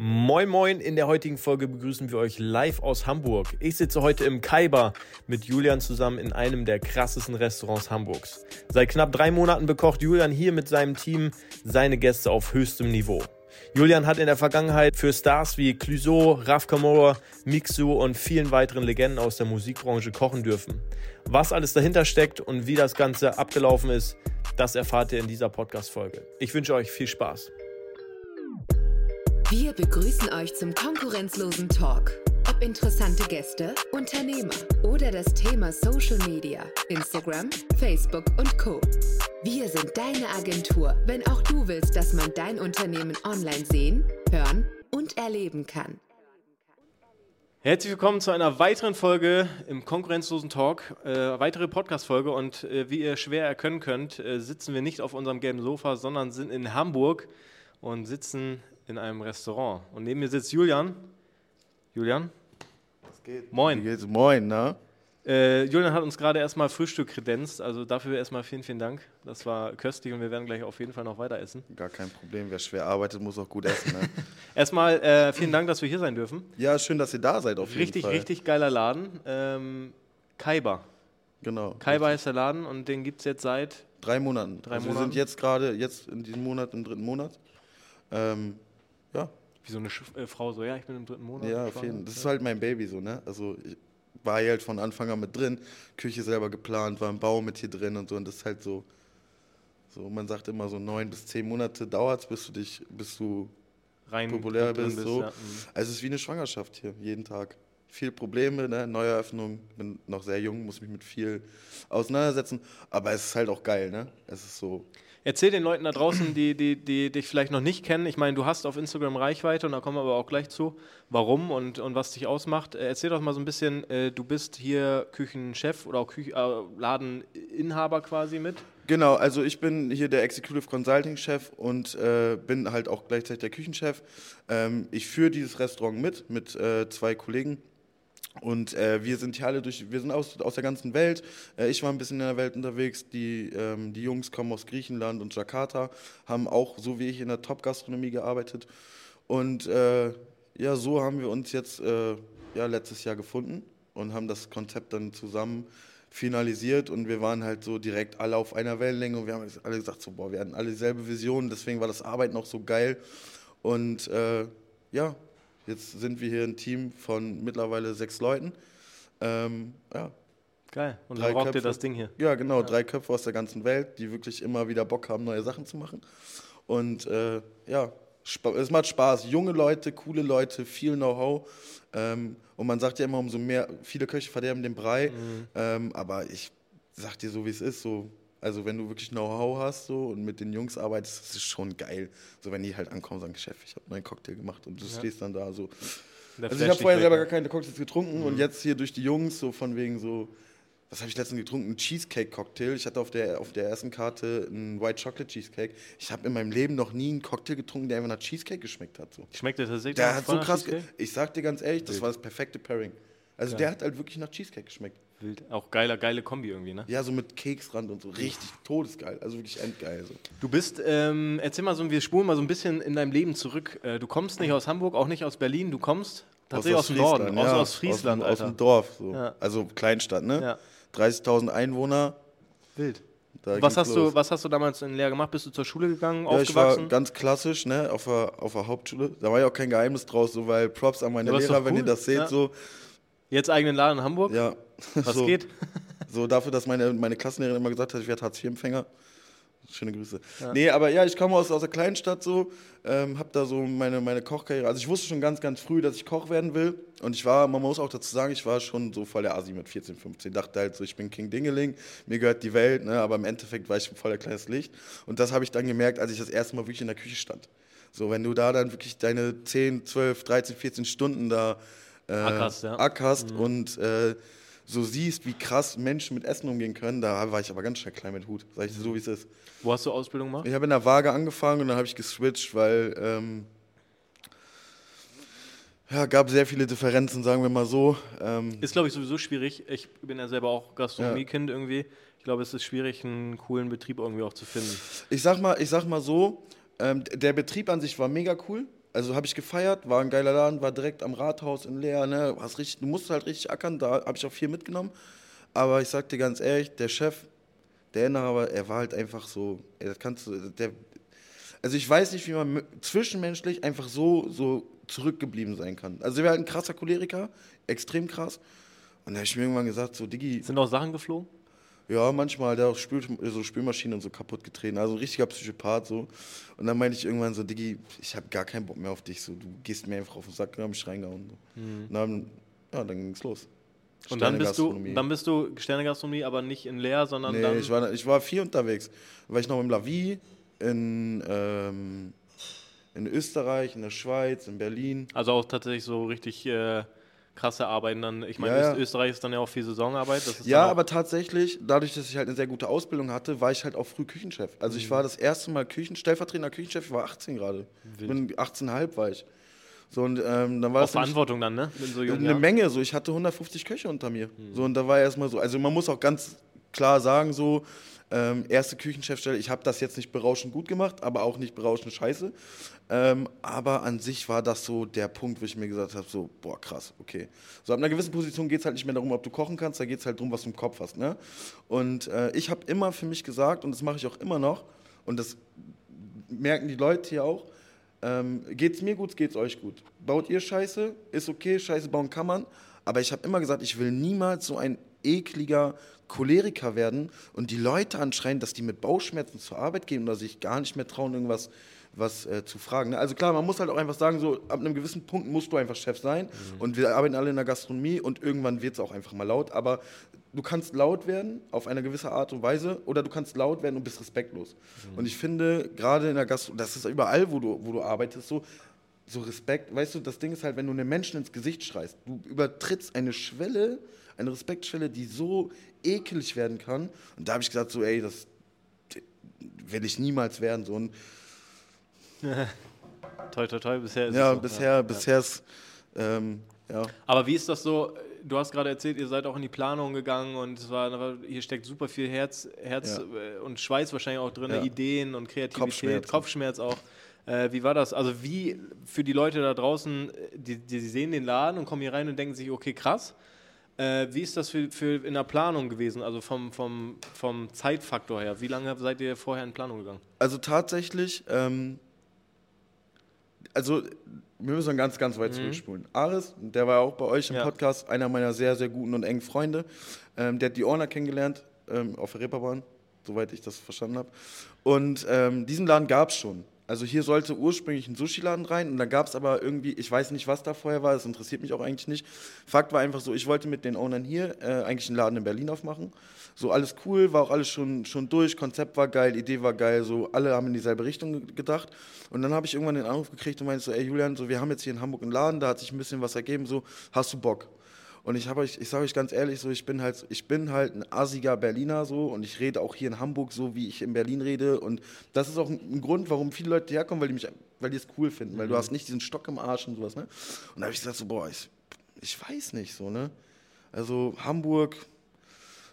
Moin Moin, in der heutigen Folge begrüßen wir euch live aus Hamburg. Ich sitze heute im Kaiba mit Julian zusammen in einem der krassesten Restaurants Hamburgs. Seit knapp drei Monaten bekocht Julian hier mit seinem Team seine Gäste auf höchstem Niveau. Julian hat in der Vergangenheit für Stars wie Clouseau, Raf Kamora, Mixu und vielen weiteren Legenden aus der Musikbranche kochen dürfen. Was alles dahinter steckt und wie das Ganze abgelaufen ist, das erfahrt ihr in dieser Podcast-Folge. Ich wünsche euch viel Spaß. Wir begrüßen euch zum konkurrenzlosen Talk. Ob interessante Gäste, Unternehmer oder das Thema Social Media, Instagram, Facebook und Co. Wir sind deine Agentur, wenn auch du willst, dass man dein Unternehmen online sehen, hören und erleben kann. Herzlich willkommen zu einer weiteren Folge im konkurrenzlosen Talk, äh, weitere Podcast-Folge und äh, wie ihr schwer erkennen könnt, äh, sitzen wir nicht auf unserem gelben Sofa, sondern sind in Hamburg und sitzen in einem Restaurant. Und neben mir sitzt Julian. Julian? Was geht? Moin. Wie geht's? Moin, ne? Äh, Julian hat uns gerade erstmal Frühstück kredenzt, also dafür erstmal vielen, vielen Dank. Das war köstlich und wir werden gleich auf jeden Fall noch weiter essen. Gar kein Problem. Wer schwer arbeitet, muss auch gut essen, ne? erstmal äh, vielen Dank, dass wir hier sein dürfen. Ja, schön, dass ihr da seid auf richtig, jeden Fall. Richtig, richtig geiler Laden. Ähm, Kaiba. Genau. Kaiba heißt der Laden und den gibt es jetzt seit drei Monaten. Drei also Monaten. Wir sind jetzt gerade, jetzt in diesem Monat, im dritten Monat. Ähm. Wie so eine Sch äh, Frau so, ja, ich bin im dritten Monat. Ja, auf jeden Fall. Das ist halt mein Baby so, ne? Also ich war hier halt von Anfang an mit drin, Küche selber geplant, war im Bau mit hier drin und so und das ist halt so, so man sagt immer so neun bis zehn Monate dauert es, bis du dich, bis du Rein populär drin bist. so. ja. Mhm. Also es ist wie eine Schwangerschaft hier, jeden Tag. Viel Probleme, ne? Neueröffnung, bin noch sehr jung, muss mich mit viel auseinandersetzen, aber es ist halt auch geil, ne? Es ist so, Erzähl den Leuten da draußen, die, die, die dich vielleicht noch nicht kennen. Ich meine, du hast auf Instagram Reichweite und da kommen wir aber auch gleich zu, warum und, und was dich ausmacht. Äh, Erzähl doch mal so ein bisschen, äh, du bist hier Küchenchef oder auch Küche, äh, Ladeninhaber quasi mit. Genau, also ich bin hier der Executive Consulting Chef und äh, bin halt auch gleichzeitig der Küchenchef. Ähm, ich führe dieses Restaurant mit, mit äh, zwei Kollegen. Und äh, wir sind hier alle durch, wir sind aus, aus der ganzen Welt. Äh, ich war ein bisschen in der Welt unterwegs. Die, ähm, die Jungs kommen aus Griechenland und Jakarta, haben auch so wie ich in der Top-Gastronomie gearbeitet. Und äh, ja, so haben wir uns jetzt äh, ja, letztes Jahr gefunden und haben das Konzept dann zusammen finalisiert und wir waren halt so direkt alle auf einer Wellenlänge und wir haben alle gesagt, so, boah, wir hatten alle dieselbe Vision, deswegen war das Arbeiten auch so geil. Und äh, ja, jetzt sind wir hier ein Team von mittlerweile sechs Leuten. Ähm, ja. Geil. Und Drei dann rockt ihr das Ding hier. Ja, genau, drei Köpfe aus der ganzen Welt, die wirklich immer wieder Bock haben, neue Sachen zu machen. Und äh, ja, es macht Spaß. Junge Leute, coole Leute, viel Know-how. Ähm, und man sagt ja immer, umso mehr, viele Köche verderben den Brei. Ähm, aber ich sag dir so, wie es ist. So, also wenn du wirklich Know-how hast so, und mit den Jungs arbeitest, das ist schon geil. So wenn die halt ankommen und sagen, Chef, ich habe einen Cocktail gemacht und du stehst dann da so. Der Also ich habe vorher selber ne? gar keine Cocktails getrunken und jetzt hier durch die Jungs so von wegen so, was habe ich letztens getrunken? Ein Cheesecake-Cocktail. Ich hatte auf der, auf der ersten Karte einen White Chocolate Cheesecake. Ich habe in meinem Leben noch nie einen Cocktail getrunken, der einfach nach Cheesecake geschmeckt hat. So. Schmeckt der tatsächlich Der hat so krass, ich sag dir ganz ehrlich, das war das perfekte Pairing. Also der hat halt wirklich nach Cheesecake geschmeckt. Wild. Auch geiler, geile Kombi irgendwie, ne? Ja, so mit Keksrand und so. Richtig todesgeil. Also wirklich endgeil. So. Du bist, ähm, erzähl mal so, wir spulen mal so ein bisschen in deinem Leben zurück. Äh, du kommst nicht aus Hamburg, auch nicht aus Berlin, du kommst tatsächlich aus, dem Norden, aus, ja. aus Friesland, aus. Aus dem Dorf. So. Ja. Also Kleinstadt, ne? Ja. 30.000 Einwohner. Wild. Da Was hast, los. du, was hast du damals in Lehr gemacht? Bist du zur Schule gegangen, Ja, ich war aufgewachsen? ganz klassisch, ne, auf der, auf der Hauptschule. Da war ja auch kein Geheimnis draus, so, weil Props an meine Lehrer, doch wenn cool. ihr das seht, Ja. so, Jetzt eigenen Laden in Hamburg? ja. Was so, geht? So dafür, dass meine, meine Klassenlehrerin immer gesagt hat, ich werde Hartz-IV-Empfänger. Schöne Grüße. Nee, aber ja, ich komme aus, aus der Kleinstadt so, ähm, habe da so meine, meine Kochkarriere. Also ich wusste schon ganz, ganz früh, dass ich Koch werden will. Und ich war, man muss auch dazu sagen, ich war schon so voll der Asi mit 14, 15. Dachte halt so, ich bin King Dingeling, mir gehört die Welt, ne? aber im Endeffekt war ich voll der kleines Licht. Und das habe ich dann gemerkt, als ich das erste Mal wirklich in der Küche stand. So, wenn du da dann wirklich deine 10, 12, 13, 14 Stunden da äh, Ackerst, ja. ackerst und äh, so siehst, wie krass Menschen mit Essen umgehen können, da war ich aber ganz schnell klein mit Hut. Sag ich so, wie es ist. Wo hast du Ausbildung gemacht? Ich habe in der Waage angefangen und dann habe ich geswitcht, weil ähm, ja, gab sehr viele Differenzen, sagen wir mal so. Ähm, Ist, glaube ich, sowieso schwierig. Ich bin ja selber auch Gastronomiekind irgendwie. Ich glaube, es ist schwierig, einen coolen Betrieb irgendwie auch zu finden. ich sag mal, ich sag mal so, ähm, der Betrieb an sich war mega cool. Also habe ich gefeiert, war ein geiler Laden, war direkt am Rathaus in Leer, ne? Hast richtig, du musst halt richtig ackern, da habe ich auch viel mitgenommen. Aber ich sag dir ganz ehrlich, der Chef, der Inhaber, er war halt einfach so, ey, kannst du, der, also ich weiß nicht, wie man zwischenmenschlich einfach so, so zurückgeblieben sein kann. Also er war halt ein krasser Choleriker, extrem krass. Und da habe ich mir irgendwann gesagt, so Diggi. Sind auch Sachen geflogen? Ja, manchmal, der hat auch Spül, so Spülmaschinen und so kaputt getreten. Also ein richtiger Psychopath so. Und dann meinte ich irgendwann so, Diggi, ich habe gar keinen Bock mehr auf dich. So, du gehst mir einfach auf den Sack, dann hab ich reingehauen. So. Mhm. Und dann, ja, dann ging's los. Und dann bist du, dann bist du Sternegastronomie, aber nicht in Leer, sondern nee, dann. Ich war, ich war viel unterwegs. War ich noch im Lavi, in, ähm, in Österreich, in der Schweiz, in Berlin. Also auch tatsächlich so richtig äh, krasse Arbeiten dann. Ich meine, ja, ja. Österreich ist dann ja auch viel Saisonarbeit. ja, aber tatsächlich, dadurch, dass ich halt eine sehr gute Ausbildung hatte, war ich halt auch früh Küchenchef. Also mhm. ich war das erste Mal Küchen, stellvertretender Küchenchef, ich war 18 gerade. Bin 18,5 war ich. So, und, ähm, dann war Auf Verantwortung dann, ne? So jung, eine ja. Menge, so ich hatte 150 Köche unter mir. Mhm. So, und da war erstmal so, also man muss auch ganz klar sagen, so, ähm, erste Küchenchefstelle, ich habe das jetzt nicht berauschend gut gemacht, aber auch nicht berauschend scheiße. Ähm, aber an sich war das so der Punkt, wo ich mir gesagt habe, so, boah, krass, okay. So ab einer gewissen Position geht es halt nicht mehr darum, ob du kochen kannst, da geht es halt darum, was du im Kopf hast. Ne? Und äh, ich habe immer für mich gesagt, und das mache ich auch immer noch, und das merken die Leute hier auch, ähm, geht's mir gut, geht's euch gut. Baut ihr Scheiße, ist okay, Scheiße bauen kann man, aber ich habe immer gesagt, ich will niemals so ein ekliger Choleriker werden und die Leute anschreien, dass die mit Bauchschmerzen zur Arbeit gehen oder sich gar nicht mehr trauen, irgendwas was äh, zu fragen. Ne? Also klar, man muss halt auch einfach sagen, so ab einem gewissen Punkt musst du einfach Chef sein mhm. und wir arbeiten alle in der Gastronomie und irgendwann wird es auch einfach mal laut, aber du kannst laut werden auf eine gewisse Art und Weise oder du kannst laut werden und bist respektlos. Mhm. Und ich finde, gerade in der Gastronomie, das ist überall, wo du, wo du arbeitest, so, so Respekt, weißt du, das Ding ist halt, wenn du einem Menschen ins Gesicht schreist, du übertrittst eine Schwelle, eine Respektschwelle, die so ekelig werden kann. Und da habe ich gesagt, so, ey, das will ich niemals werden. So. Und toi, toi, toi, bisher ist ja, es so. bisher, ja, bisher ist, ähm, ja. Aber wie ist das so? Du hast gerade erzählt, ihr seid auch in die Planung gegangen und es war, hier steckt super viel Herz, Herz ja. und Schweiß wahrscheinlich auch drin, Ideen und Kreativität, Kopfschmerz, Kopfschmerz auch. Äh, wie war das? Also wie für die Leute da draußen, die, die sehen den Laden und kommen hier rein und denken sich, okay, krass. Äh, wie ist das für, für in der Planung gewesen, also vom, vom, vom Zeitfaktor her? Wie lange seid ihr vorher in Planung gegangen? Also tatsächlich, ähm, also wir müssen ganz, ganz weit mhm. zurückspulen. Aris, der war auch bei euch im ja. Podcast, einer meiner sehr, sehr guten und engen Freunde. Ähm, der hat die Orner kennengelernt ähm, auf der Reeperbahn, soweit ich das verstanden habe. Und ähm, diesen Laden gab es schon. Also hier sollte ursprünglich ein Sushi-Laden rein und da gab es aber irgendwie, ich weiß nicht, was da vorher war, das interessiert mich auch eigentlich nicht. Fakt war einfach so, ich wollte mit den Ownern hier äh, eigentlich einen Laden in Berlin aufmachen. So alles cool, war auch alles schon, schon durch, Konzept war geil, Idee war geil, so alle haben in dieselbe Richtung gedacht. Und dann habe ich irgendwann den Anruf gekriegt und meinte so, ey Julian, so, wir haben jetzt hier in Hamburg einen Laden, da hat sich ein bisschen was ergeben, so, hast du Bock? Und ich habe euch, ich sage euch ganz ehrlich, so ich bin halt, ich bin halt ein assiger Berliner so und ich rede auch hier in Hamburg so, wie ich in Berlin rede. Und das ist auch ein, ein Grund, warum viele Leute herkommen, weil die mich, weil die es cool finden, mhm. weil du mhm. hast nicht diesen Stock im Arsch und sowas, ne? Und da habe ich gesagt so, boah, ich, ich weiß nicht so, ne? Also Hamburg,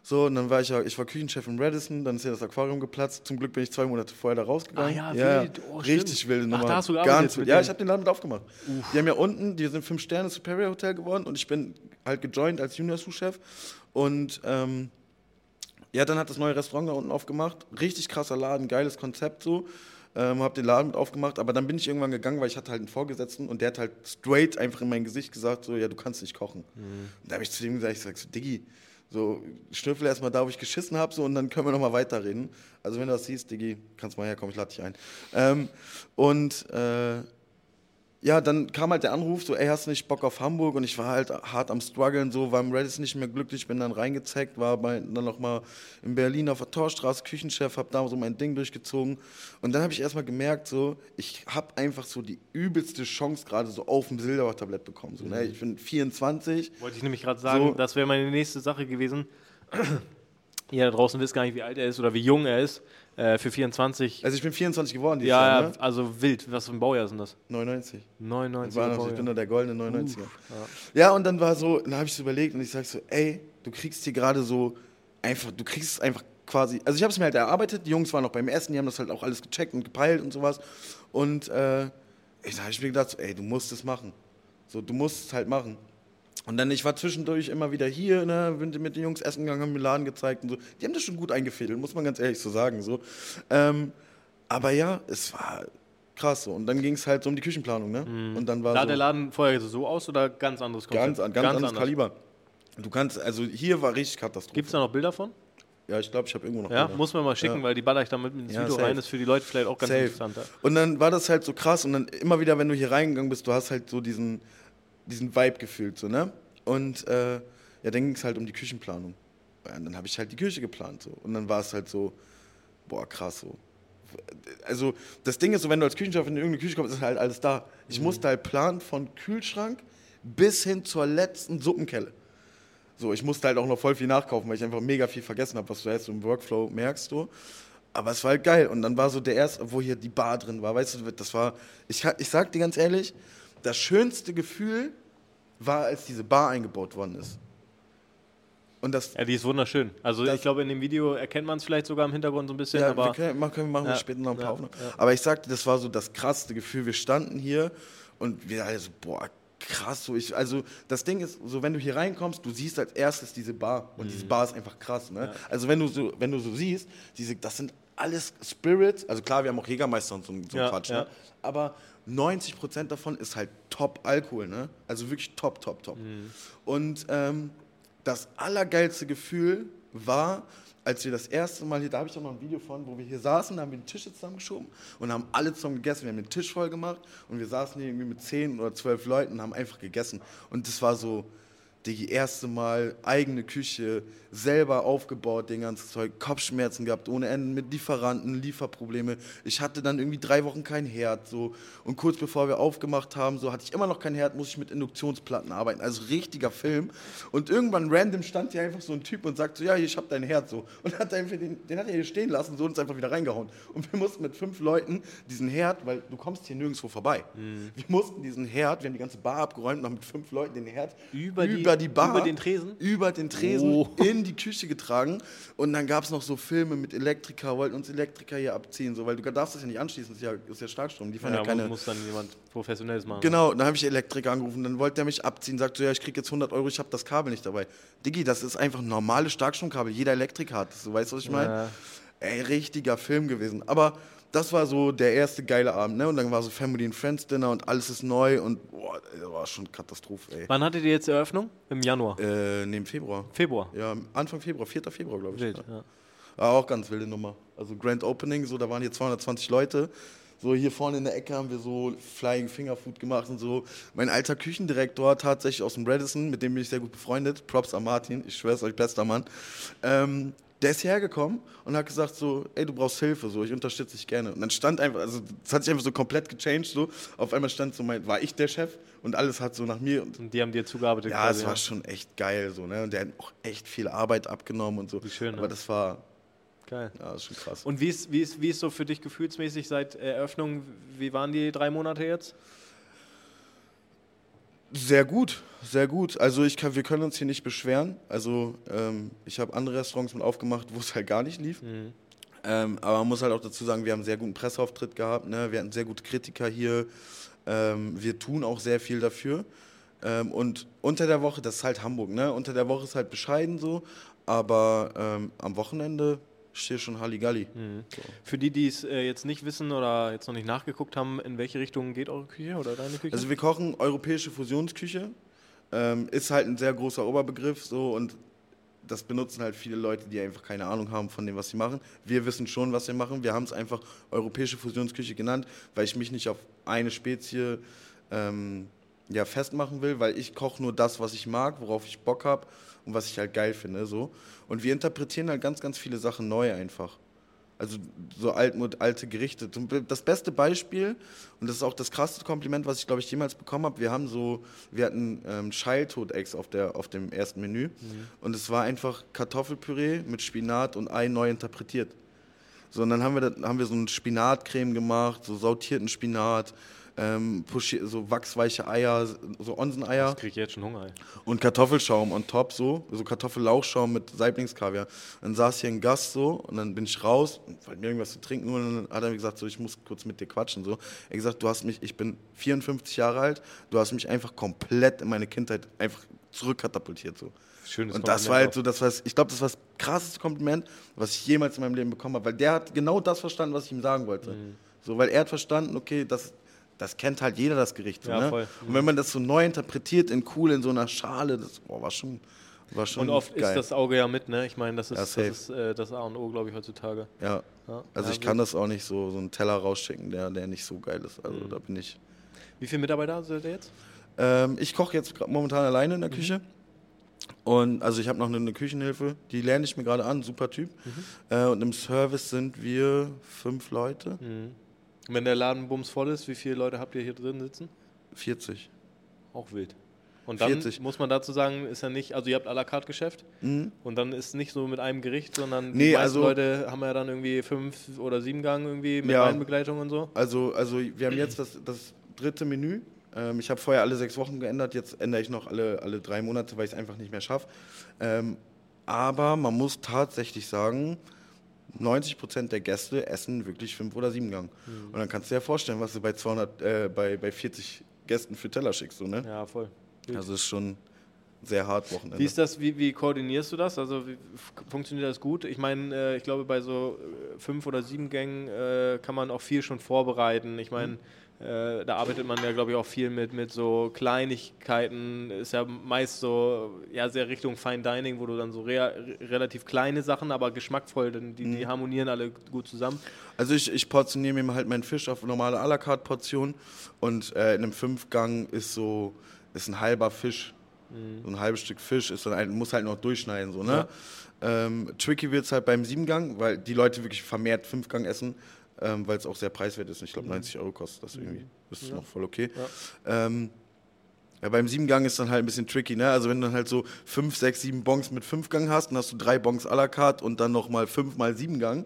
so, und dann war ich ja, ich war Küchenchef im Radisson, dann ist ja das Aquarium geplatzt. Zum Glück bin ich zwei Monate vorher da rausgegangen. Ah ja, wild. Oh, richtig wilde Nummer. Ach, da hast du Ganz wild. Ja, ich habe den Laden mit aufgemacht. Uff. Die haben ja unten, die sind fünf Sterne Superior Hotel geworden und ich bin halt gejoint als Junior Sous-Chef. Und ähm, ja, dann hat das neue Restaurant da unten aufgemacht. Richtig krasser Laden, geiles Konzept so. Ähm, habe den Laden mit aufgemacht, aber dann bin ich irgendwann gegangen, weil ich hatte halt einen Vorgesetzten und der hat halt straight einfach in mein Gesicht gesagt, so, ja, du kannst nicht kochen. Mhm. Und da habe ich zu dem gesagt, ich sag so, Diggi, so, schnüffel erstmal da, wo ich geschissen habe, so, und dann können wir nochmal weiterreden. Also, wenn du das siehst, Digi, kannst mal herkommen, ich lade dich ein. Ähm, und äh, ja, dann kam halt der Anruf, so, ey, hast du nicht Bock auf Hamburg? Und ich war halt hart am struggeln, so, war im Reddit nicht mehr glücklich, bin dann reingezeckt, war bei, dann nochmal in Berlin auf der Torstraße Küchenchef, hab da so mein Ding durchgezogen. Und dann habe ich erstmal gemerkt, so, ich habe einfach so die übelste Chance gerade so auf dem Silbertablett bekommen. So, ne? Mhm. Ich bin 24. Wollte ich nämlich gerade sagen, so, das wäre meine nächste Sache gewesen. Ihr da draußen wisst gar nicht, wie alt er ist oder wie jung er ist. Äh, für 24. Also ich bin 24 geworden dieses ja, Jahr, ne? also wild. Was für ein Baujahr sind das? 99. 99. War noch, ich bin nur der goldene 99er. Uff, ja. ja. und dann war so, dann habe ich so überlegt und ich sag so, ey, du kriegst hier gerade so einfach, du kriegst es einfach quasi, also ich habe es mir halt erarbeitet, die Jungs waren noch beim Essen, die haben das halt auch alles gecheckt und gepeilt und sowas und äh, ich, da habe ich mir gedacht, so, ey, du musst es machen. So, du musst es halt machen. Und dann, ich war zwischendurch immer wieder hier, ne, bin mit den Jungs essen gegangen, haben mir Laden gezeigt und so. Die haben das schon gut eingefädelt, muss man ganz ehrlich so sagen. So. Ähm, aber ja, es war krass so. Und dann ging es halt so um die Küchenplanung, ne? Mhm. Und dann war Sah so der Laden vorher so aus oder ganz anderes Konzept? ganz, ganz, ganz anderes Kaliber. Du kannst, also hier war richtig Katastrophe. Gibt es da noch Bilder von? Ja, ich glaube, ich habe irgendwo noch Ja, Bilder. muss man mal schicken, Ja. weil die baller ich damit ins Ja, Video safe. rein. Ist für die Leute vielleicht auch ganz Safe. interessant. Ja. Und dann war das halt so krass und dann immer wieder, wenn du hier reingegangen bist, du hast halt so diesen, diesen Vibe gefühlt, so, ne? Und äh, ja, dann ging es halt um die Küchenplanung. Und dann habe ich halt die Küche geplant, so. Und dann war es halt so, boah, krass, so. Also, das Ding ist so, wenn du als Küchenchef in irgendeine Küche kommst, ist halt alles da. Ich musste halt planen von Kühlschrank bis hin zur letzten Suppenkelle. So, ich musste halt auch noch voll viel nachkaufen, weil ich einfach mega viel vergessen habe, was du jetzt im Workflow merkst, du. Aber es war halt geil. Und dann war so der erste, wo hier die Bar drin war, weißt du, das war, ich, ich sag dir ganz ehrlich, das schönste Gefühl war, als diese Bar eingebaut worden ist. Und das, Ja, die ist wunderschön. Also Das- ich glaube, in dem Video erkennt man es vielleicht sogar im Hintergrund so ein bisschen, ja, aber wir können, wir machen Ja, später noch ein paar ja, Aufnahmen. ja. Aber ich sagte, das war so das krasseste Gefühl. Wir standen hier und wir alle so, boah, krass. So ich, also das Ding ist, so wenn du hier reinkommst, du siehst als erstes diese Bar und Mhm. diese Bar ist einfach krass. Ne? Also wenn du so, wenn du so siehst, diese, das sind alles Spirits. Also klar, wir haben auch Jägermeister und so, so Quatsch. Ne? Aber 90% davon ist halt Top-Alkohol. Ne? Also wirklich top, top, top. Mhm. Und ähm, das allergeilste Gefühl war, als wir das erste Mal hier, da habe ich auch noch ein Video von, wo wir hier saßen, da haben wir die Tische zusammengeschoben und haben alle zusammen gegessen. Wir haben den Tisch voll gemacht und wir saßen hier irgendwie mit zehn oder zwölf Leuten und haben einfach gegessen. Und das war so die erste Mal eigene Küche, selber aufgebaut, den ganzen Zeug, Kopfschmerzen gehabt ohne Ende mit Lieferanten, Lieferprobleme. Ich hatte dann irgendwie drei Wochen kein Herd so und kurz bevor wir aufgemacht haben, so hatte ich immer noch kein Herd, muss ich mit Induktionsplatten arbeiten, also richtiger Film. Und irgendwann random stand hier einfach so ein Typ und sagt so, ja, hier, ich habe dein Herd so und hat einfach den, den hat er hier stehen lassen so und ist einfach wieder reingehauen. Und wir mussten mit fünf Leuten diesen Herd, weil du kommst hier nirgendwo vorbei. Wir mussten diesen Herd, wir haben die ganze Bar abgeräumt und haben mit fünf Leuten den Herd Über die- die Bar, über den Tresen? über den Tresen Oh. in die Küche getragen. Und dann gab es noch so Filme mit Elektriker, wollten uns Elektriker hier abziehen, so, weil du darfst das ja nicht anschließen, das ist ja, das ist ja Starkstrom. Die ja, ja, keine. muss, dann jemand Professionelles machen. Genau, dann habe ich Elektriker angerufen, dann wollte er mich abziehen, sagt so, ja, ich krieg jetzt 100 Euro, ich habe das Kabel nicht dabei. Diggi, das ist einfach ein normales Starkstromkabel, jeder Elektriker hat das, du weißt, was ich meine? Ja. Ey, richtiger Film gewesen. Aber das war so der erste geile Abend, ne? Und dann war so Family and Friends Dinner und alles ist neu und boah, das war schon Katastrophe, ey. Wann hattet ihr jetzt Eröffnung? Im Januar? Äh, nee, im Februar. Februar? Ja, Anfang Februar, 4. Februar, glaube ich. Wild, Ja. ja. War auch ganz wilde Nummer. Also Grand Opening, so da waren hier 220 Leute. So hier vorne in der Ecke haben wir so Flying Finger Food gemacht und so. Mein alter Küchendirektor tatsächlich aus dem Radisson, mit dem bin ich sehr gut befreundet. Props an Martin, ich schwör's euch, bester Mann. Ähm, der ist hierher gekommen und hat gesagt so, ey, du brauchst Hilfe, so, ich unterstütze dich gerne. Und dann stand einfach, also das hat sich einfach so komplett gechanged, so. Auf einmal stand so mein, war ich der Chef und alles hat so nach mir und Und die haben dir zugearbeitet ja, quasi, es war schon echt geil, so, ne? Und der hat auch echt viel Arbeit abgenommen und so. Wie schön, ne? Aber das war, Geil. ja, das ist schon krass. Und wie ist, wie, ist, wie ist so für dich gefühlsmäßig seit Eröffnung? Wie waren die drei Monate jetzt? Sehr gut, sehr gut. Also ich kann, wir können uns hier nicht beschweren. Also ähm, ich habe andere Restaurants mit aufgemacht, wo es halt gar nicht lief. Ähm, aber man muss halt auch dazu sagen, wir haben einen sehr guten Presseauftritt gehabt. Ne? Wir hatten sehr gute Kritiker hier. Ähm, wir tun auch sehr viel dafür. Ähm, und unter der Woche, das ist halt Hamburg, ne? Unter der Woche ist halt bescheiden so. Aber ähm, am Wochenende steht schon Halligalli. So. Für die, die es äh, jetzt nicht wissen oder jetzt noch nicht nachgeguckt haben, in welche Richtung geht eure Küche oder deine Küche? Also wir kochen europäische Fusionsküche. Ähm, ist halt ein sehr großer Oberbegriff so und das benutzen halt viele Leute, die einfach keine Ahnung haben von dem, was sie machen. Wir wissen schon, was wir machen. Wir haben es einfach europäische Fusionsküche genannt, weil ich mich nicht auf eine Spezie ähm, ja, festmachen will, weil ich koche nur das, was ich mag, worauf ich Bock habe und was ich halt geil finde. So. Und wir interpretieren halt ganz, ganz viele Sachen neu einfach. Also so alt, alte Gerichte. Das beste Beispiel, und das ist auch das krasseste Kompliment, was ich, glaube ich, jemals bekommen habe, wir haben so, wir hatten ähm, Childhood-Eggs auf, der- auf dem ersten Menü. Und es war einfach Kartoffelpüree mit Spinat und Ei neu interpretiert. So, und dann haben wir, haben wir so eine Spinatcreme gemacht, so sautierten Spinat, ähm, pochi- so wachsweiche Eier, so Onseneier Ich krieg jetzt schon Hunger. Ey. und Kartoffelschaum on top so, so Kartoffellauchschaum mit Saiblingskaviar. Dann saß hier ein Gast so und dann bin ich raus wollte mir irgendwas zu trinken und dann hat er mir gesagt so, ich muss kurz mit dir quatschen so. Er hat gesagt, du hast mich, ich bin 54 Jahre alt, du hast mich einfach komplett in meine Kindheit einfach zurückkatapultiert so. Schönes Und das war halt so, das war, ich glaube, das war das krasseste Kompliment, was ich jemals in meinem Leben bekommen habe, weil der hat genau das verstanden, was ich ihm sagen wollte. Mhm. So, weil er hat verstanden, okay, das, das kennt halt jeder das Gericht. So, Ja, ne? Und wenn man das so neu interpretiert in cool in so einer Schale, das boah, war schon, war schon Und oft geil. ist das Auge ja mit, ne? Ich meine, das ist Ja, das, ist, äh, das A und O, glaube ich, heutzutage. ja. Ja, Also ich kann das auch nicht so, so einen Teller rausschicken, der, der nicht so geil ist. Mhm. Also da bin ich. Wie viele Mitarbeiter seid ihr jetzt? Ähm, ich koche jetzt momentan alleine in Mhm. der Küche. Und also ich habe noch eine, eine Küchenhilfe, die lerne ich mir gerade an, super Typ. Mhm. Äh, und im Service sind wir fünf Leute, Und wenn der Laden bums voll ist, wie viele Leute habt ihr hier drin sitzen? 40. Auch wild. Und dann 40. muss man dazu sagen, ist ja nicht, also ihr habt à la carte Geschäft und dann ist nicht so mit einem Gericht, sondern die Mhm. Nee, meisten also- Leute haben ja dann irgendwie fünf oder sieben Gang irgendwie mit Ja. Weinbegleitung und so. Also, also wir haben jetzt das, das dritte Menü. Ähm, ich habe vorher alle sechs Wochen geändert, jetzt ändere ich noch alle, alle drei Monate, weil ich es einfach nicht mehr schaffe. Ähm, aber man muss tatsächlich sagen, 90 Prozent der Gäste essen wirklich fünf oder sieben Gang. Mhm. Und dann kannst du dir vorstellen, was du bei 200, äh, bei, bei 40 Gästen für Teller schickst, so, ne? Ja, voll. Wild. Also ist schon sehr hart Wochenende. Wie ist das, wie, wie koordinierst du das? Also wie, funktioniert das gut? Ich meine, äh, ich glaube, bei so äh, fünf oder sieben Gängen äh, kann man auch viel schon vorbereiten. Ich meine, äh, da arbeitet man ja, glaube ich, auch viel mit, mit so Kleinigkeiten. Ist ja meist so, ja, sehr Richtung Fine Dining, wo du dann so rea relativ kleine Sachen, aber geschmackvoll, denn die, die harmonieren alle gut zusammen. Also ich, ich portioniere mir halt meinen Fisch auf normale à la carte Portion und äh, in einem Fünfgang ist so ist ein halber Fisch, so ein halbes Stück Fisch ist dann ein, muss halt noch durchschneiden so ne. Ähm, tricky wird es halt beim Siebengang, weil die Leute wirklich vermehrt Fünfgang essen, ähm, weil es auch sehr preiswert ist. Ich glaube 90 Euro kostet das irgendwie. Das ist noch voll okay. Ähm, ja, beim Siebengang ist dann halt ein bisschen tricky, ne? Also wenn du dann halt so fünf, sechs, sieben Bons mit Fünfgang hast, dann hast du drei Bons à la carte und dann nochmal fünf mal Siebengang,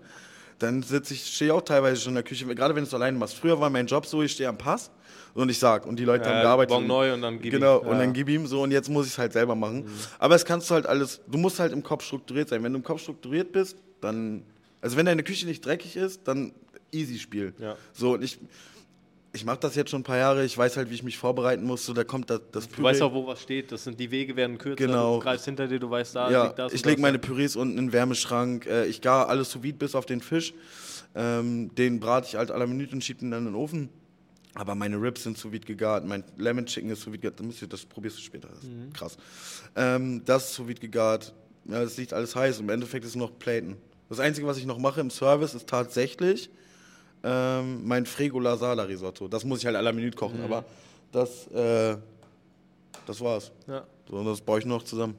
dann sitze ich, stehe ich auch teilweise schon in der Küche, gerade wenn du es alleine machst. Früher war mein Job so, ich stehe am Pass und ich sag, und die Leute haben gearbeitet. Bon und- neu und dann gib Genau, ihm. und Ja. dann gib ihm so und jetzt muss ich es halt selber machen. Aber es kannst du halt alles, du musst halt im Kopf strukturiert sein. Wenn du im Kopf strukturiert bist, dann, also wenn deine Küche nicht dreckig ist, dann easy Spiel. Ja. So, und ich, ich mache das jetzt schon ein paar Jahre, ich weiß halt, wie ich mich vorbereiten muss, so da kommt das, das Du weißt auch, wo was steht. Das sind die Wege werden kürzer. Genau. Du greifst hinter dir, du weißt, da ja, liegt das. ich lege meine Pürees unten in den Wärmeschrank, äh, ich gar alles sous vide bis auf den Fisch. Ähm, den brate ich halt aller Minute und schiebe den dann in den Ofen. Aber meine Ribs sind sous vide gegart, mein Lemon Chicken ist sous vide gegart, das, probierst du später, das ist Mhm. krass. Ähm, das ist sous vide gegart, ja, das liegt alles heiß. Im Endeffekt ist es noch Platen. Das Einzige, was ich noch mache im Service, ist tatsächlich ähm, mein Frego Lasala Risotto. Das muss ich halt aller Minute Mhm. kochen, aber das, äh, das war's. Ja. So, das baue ich noch zusammen.